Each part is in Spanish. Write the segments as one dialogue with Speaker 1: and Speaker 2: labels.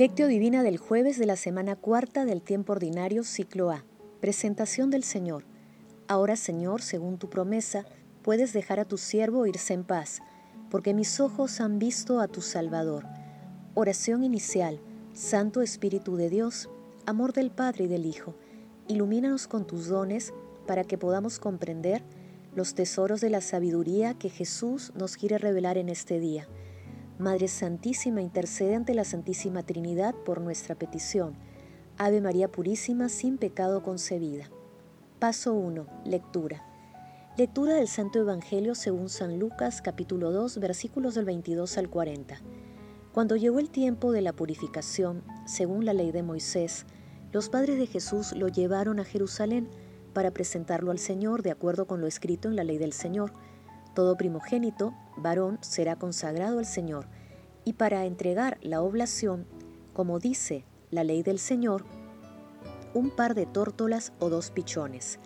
Speaker 1: Lectio Divina del jueves de la semana cuarta del tiempo ordinario, ciclo A. Presentación del Señor. Ahora, Señor, según tu promesa, puedes dejar a tu siervo irse en paz, porque mis ojos han visto a tu Salvador. Oración inicial. Santo Espíritu de Dios, amor del Padre y del Hijo, ilumínanos con tus dones para que podamos comprender los tesoros de la sabiduría que Jesús nos quiere revelar en este día Madre Santísima, intercede ante la Santísima Trinidad por nuestra petición. Ave María Purísima, sin pecado concebida. Paso 1. Lectura. Lectura del Santo Evangelio según San Lucas capítulo 2 versículos del 22 al 40. Cuando llegó el tiempo de la purificación, según la ley de Moisés, los padres de Jesús lo llevaron a Jerusalén para presentarlo al Señor de acuerdo con lo escrito en la ley del Señor todo primogénito, varón, será consagrado al Señor, y para entregar la oblación, como dice la ley del Señor, un par de tórtolas o dos pichones.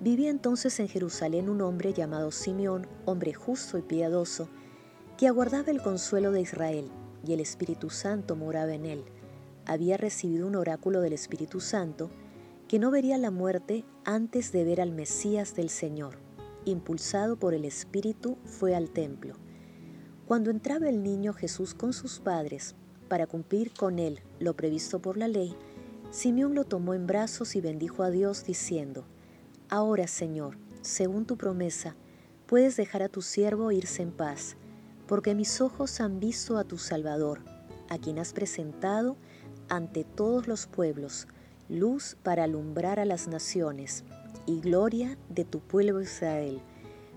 Speaker 1: Vivía entonces en Jerusalén un hombre llamado Simeón, hombre justo y piadoso, que aguardaba el consuelo de Israel, y el Espíritu Santo moraba en él. Había recibido un oráculo del Espíritu Santo, que no vería la muerte antes de ver al Mesías del Señor impulsado por el Espíritu, fue al templo. Cuando entraba el niño Jesús con sus padres para cumplir con él lo previsto por la ley, Simeón lo tomó en brazos y bendijo a Dios diciendo, Ahora, Señor, según tu promesa, puedes dejar a tu siervo irse en paz, porque mis ojos han visto a tu Salvador, a quien has presentado ante todos los pueblos, luz para alumbrar a las naciones y gloria de tu pueblo Israel.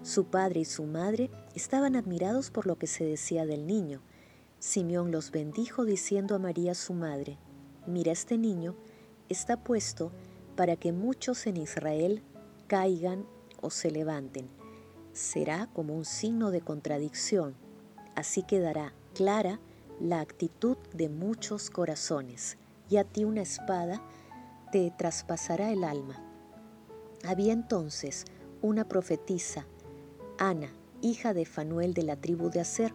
Speaker 1: Su padre y su madre estaban admirados por lo que se decía del niño. Simeón los bendijo diciendo a María su madre, Mira este niño, está puesto para que muchos en Israel caigan o se levanten. Será como un signo de contradicción, así quedará clara la actitud de muchos corazones, y a ti una espada te traspasará el alma había entonces una profetisa, Ana, hija de Fanuel de la tribu de Aser.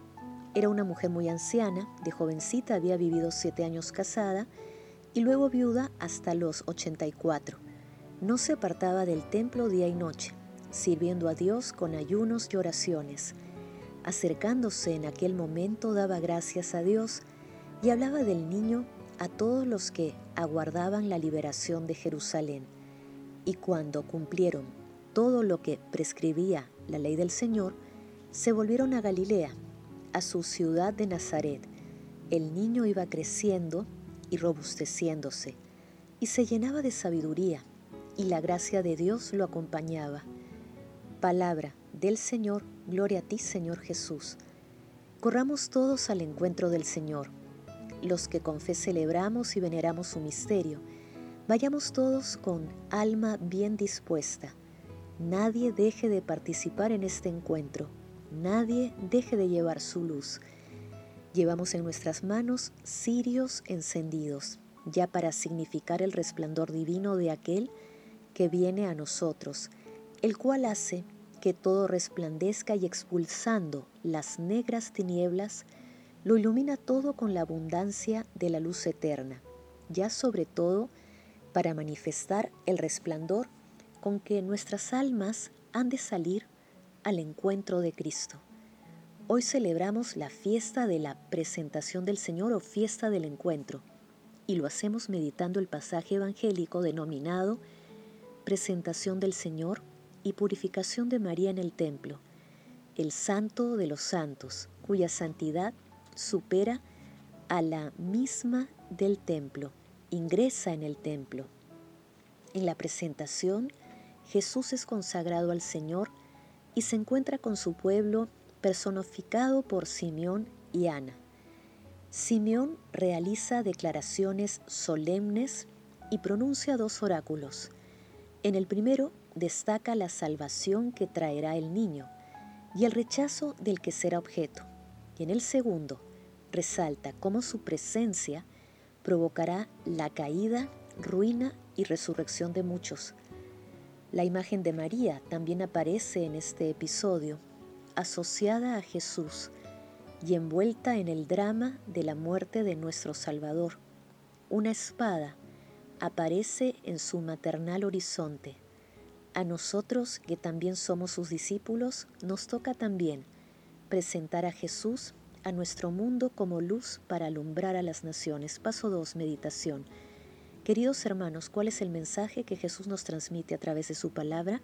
Speaker 1: Era una mujer muy anciana, de jovencita había vivido siete años casada y luego viuda hasta los 84. No se apartaba del templo día y noche, sirviendo a Dios con ayunos y oraciones. Acercándose en aquel momento daba gracias a Dios y hablaba del niño a todos los que aguardaban la liberación de Jerusalén. Y cuando cumplieron todo lo que prescribía la ley del Señor, se volvieron a Galilea, a su ciudad de Nazaret. El niño iba creciendo y robusteciéndose, y se llenaba de sabiduría, y la gracia de Dios lo acompañaba. Palabra del Señor, gloria a ti Señor Jesús. Corramos todos al encuentro del Señor, los que con fe celebramos y veneramos su misterio, Vayamos todos con alma bien dispuesta. Nadie deje de participar en este encuentro. Nadie deje de llevar su luz. Llevamos en nuestras manos cirios encendidos, ya para significar el resplandor divino de aquel que viene a nosotros, el cual hace que todo resplandezca y expulsando las negras tinieblas, lo ilumina todo con la abundancia de la luz eterna, ya sobre todo para manifestar el resplandor con que nuestras almas han de salir al encuentro de Cristo. Hoy celebramos la fiesta de la presentación del Señor o fiesta del encuentro y lo hacemos meditando el pasaje evangélico denominado Presentación del Señor y Purificación de María en el Templo, el Santo de los Santos, cuya santidad supera a la misma del templo ingresa en el templo. En la presentación, Jesús es consagrado al Señor y se encuentra con su pueblo personificado por Simeón y Ana. Simeón realiza declaraciones solemnes y pronuncia dos oráculos. En el primero destaca la salvación que traerá el niño y el rechazo del que será objeto. Y en el segundo resalta cómo su presencia provocará la caída, ruina y resurrección de muchos. La imagen de María también aparece en este episodio, asociada a Jesús y envuelta en el drama de la muerte de nuestro Salvador, una espada, aparece en su maternal horizonte. A nosotros, que también somos sus discípulos, nos toca también presentar a Jesús a nuestro mundo como luz para alumbrar a las naciones. Paso 2, meditación. Queridos hermanos, ¿cuál es el mensaje que Jesús nos transmite a través de su palabra?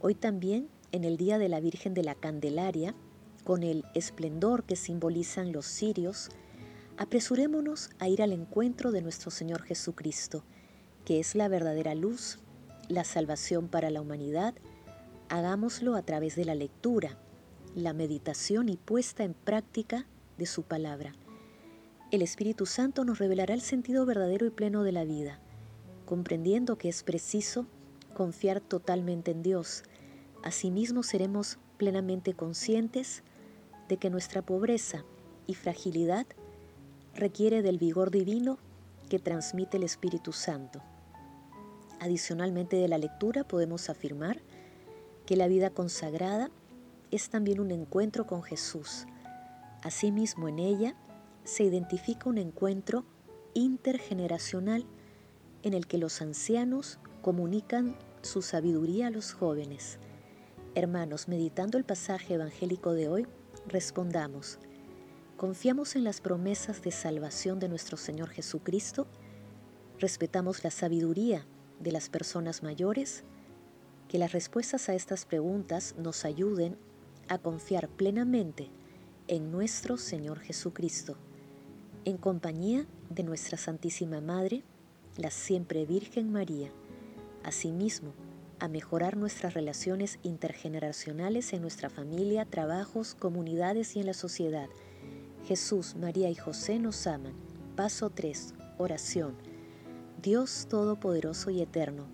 Speaker 1: Hoy también, en el Día de la Virgen de la Candelaria, con el esplendor que simbolizan los cirios, apresurémonos a ir al encuentro de nuestro Señor Jesucristo, que es la verdadera luz, la salvación para la humanidad. Hagámoslo a través de la lectura, la meditación y puesta en práctica de su palabra. El Espíritu Santo nos revelará el sentido verdadero y pleno de la vida, comprendiendo que es preciso confiar totalmente en Dios. Asimismo seremos plenamente conscientes de que nuestra pobreza y fragilidad requiere del vigor divino que transmite el Espíritu Santo. Adicionalmente de la lectura podemos afirmar que la vida consagrada es también un encuentro con Jesús. Asimismo en ella se identifica un encuentro intergeneracional en el que los ancianos comunican su sabiduría a los jóvenes. Hermanos, meditando el pasaje evangélico de hoy, respondamos, ¿confiamos en las promesas de salvación de nuestro Señor Jesucristo? ¿Respetamos la sabiduría de las personas mayores? Que las respuestas a estas preguntas nos ayuden a confiar plenamente en nuestro Señor Jesucristo en compañía de nuestra Santísima Madre, la siempre Virgen María, asimismo a mejorar nuestras relaciones intergeneracionales en nuestra familia, trabajos, comunidades y en la sociedad. Jesús, María y José nos aman. Paso 3. Oración. Dios Todopoderoso y Eterno,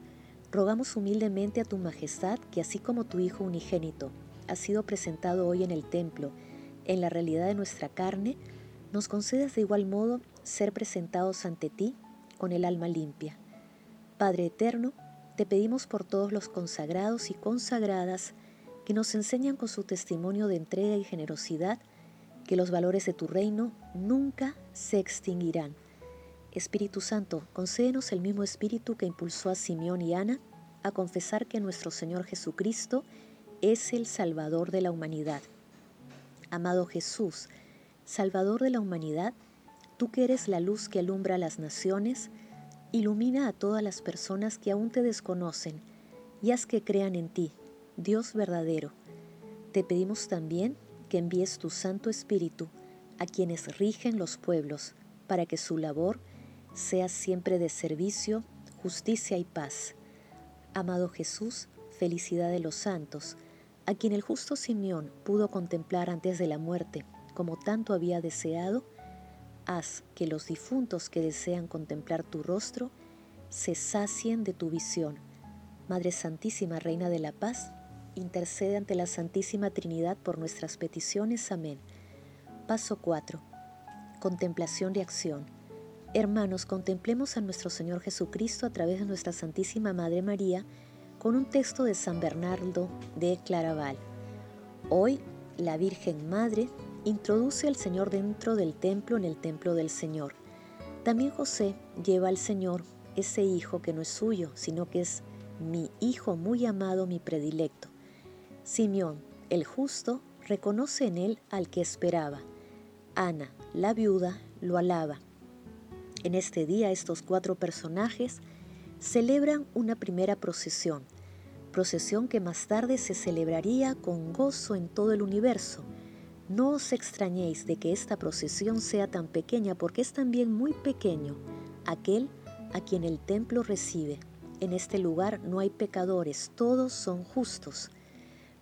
Speaker 1: rogamos humildemente a tu Majestad que así como tu Hijo unigénito ha sido presentado hoy en el templo, en la realidad de nuestra carne, nos concedas de igual modo ser presentados ante ti con el alma limpia. Padre eterno, te pedimos por todos los consagrados y consagradas que nos enseñan con su testimonio de entrega y generosidad que los valores de tu reino nunca se extinguirán. Espíritu Santo, concédenos el mismo espíritu que impulsó a Simeón y Ana a confesar que nuestro Señor Jesucristo es el Salvador de la humanidad. Amado Jesús, Salvador de la humanidad, tú que eres la luz que alumbra a las naciones, ilumina a todas las personas que aún te desconocen y haz que crean en ti, Dios verdadero. Te pedimos también que envíes tu Santo Espíritu a quienes rigen los pueblos, para que su labor sea siempre de servicio, justicia y paz. Amado Jesús, felicidad de los santos, a quien el justo Simeón pudo contemplar antes de la muerte como tanto había deseado, haz que los difuntos que desean contemplar tu rostro se sacien de tu visión. Madre Santísima, Reina de la Paz, intercede ante la Santísima Trinidad por nuestras peticiones. Amén. Paso 4. Contemplación de acción. Hermanos, contemplemos a nuestro Señor Jesucristo a través de nuestra Santísima Madre María con un texto de San Bernardo de Claraval. Hoy, la Virgen Madre introduce al Señor dentro del templo en el templo del Señor. También José lleva al Señor ese hijo que no es suyo, sino que es mi hijo muy amado, mi predilecto. Simeón, el justo, reconoce en él al que esperaba. Ana, la viuda, lo alaba. En este día estos cuatro personajes celebran una primera procesión, procesión que más tarde se celebraría con gozo en todo el universo, no os extrañéis de que esta procesión sea tan pequeña, porque es también muy pequeño aquel a quien el templo recibe. En este lugar no hay pecadores, todos son justos.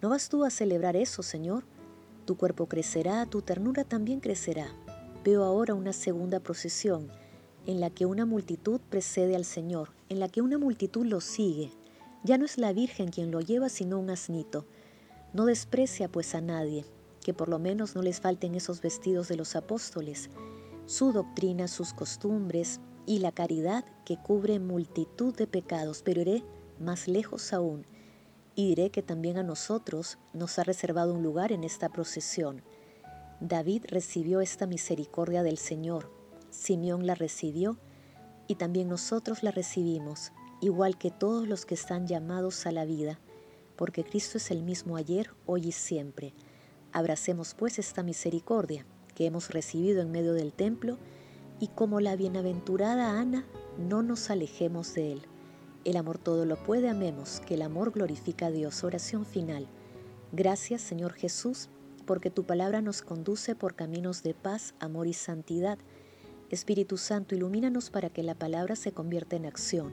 Speaker 1: ¿No vas tú a celebrar eso, Señor? Tu cuerpo crecerá, tu ternura también crecerá. Veo ahora una segunda procesión, en la que una multitud precede al Señor, en la que una multitud lo sigue. Ya no es la Virgen quien lo lleva, sino un asnito. No desprecia pues a nadie, que por lo menos no les falten esos vestidos de los apóstoles, su doctrina, sus costumbres y la caridad que cubre multitud de pecados, pero iré más lejos aún y diré que también a nosotros nos ha reservado un lugar en esta procesión. David recibió esta misericordia del Señor, Simeón la recibió, y también nosotros la recibimos, igual que todos los que están llamados a la vida, porque Cristo es el mismo ayer, hoy y siempre. Abracemos pues esta misericordia que hemos recibido en medio del templo y como la bienaventurada Ana, no nos alejemos de él. El amor todo lo puede, amemos, que el amor glorifica a Dios. Oración final. Gracias Señor Jesús, porque tu palabra nos conduce por caminos de paz, amor y santidad. Espíritu Santo, ilumínanos para que la palabra se convierta en acción.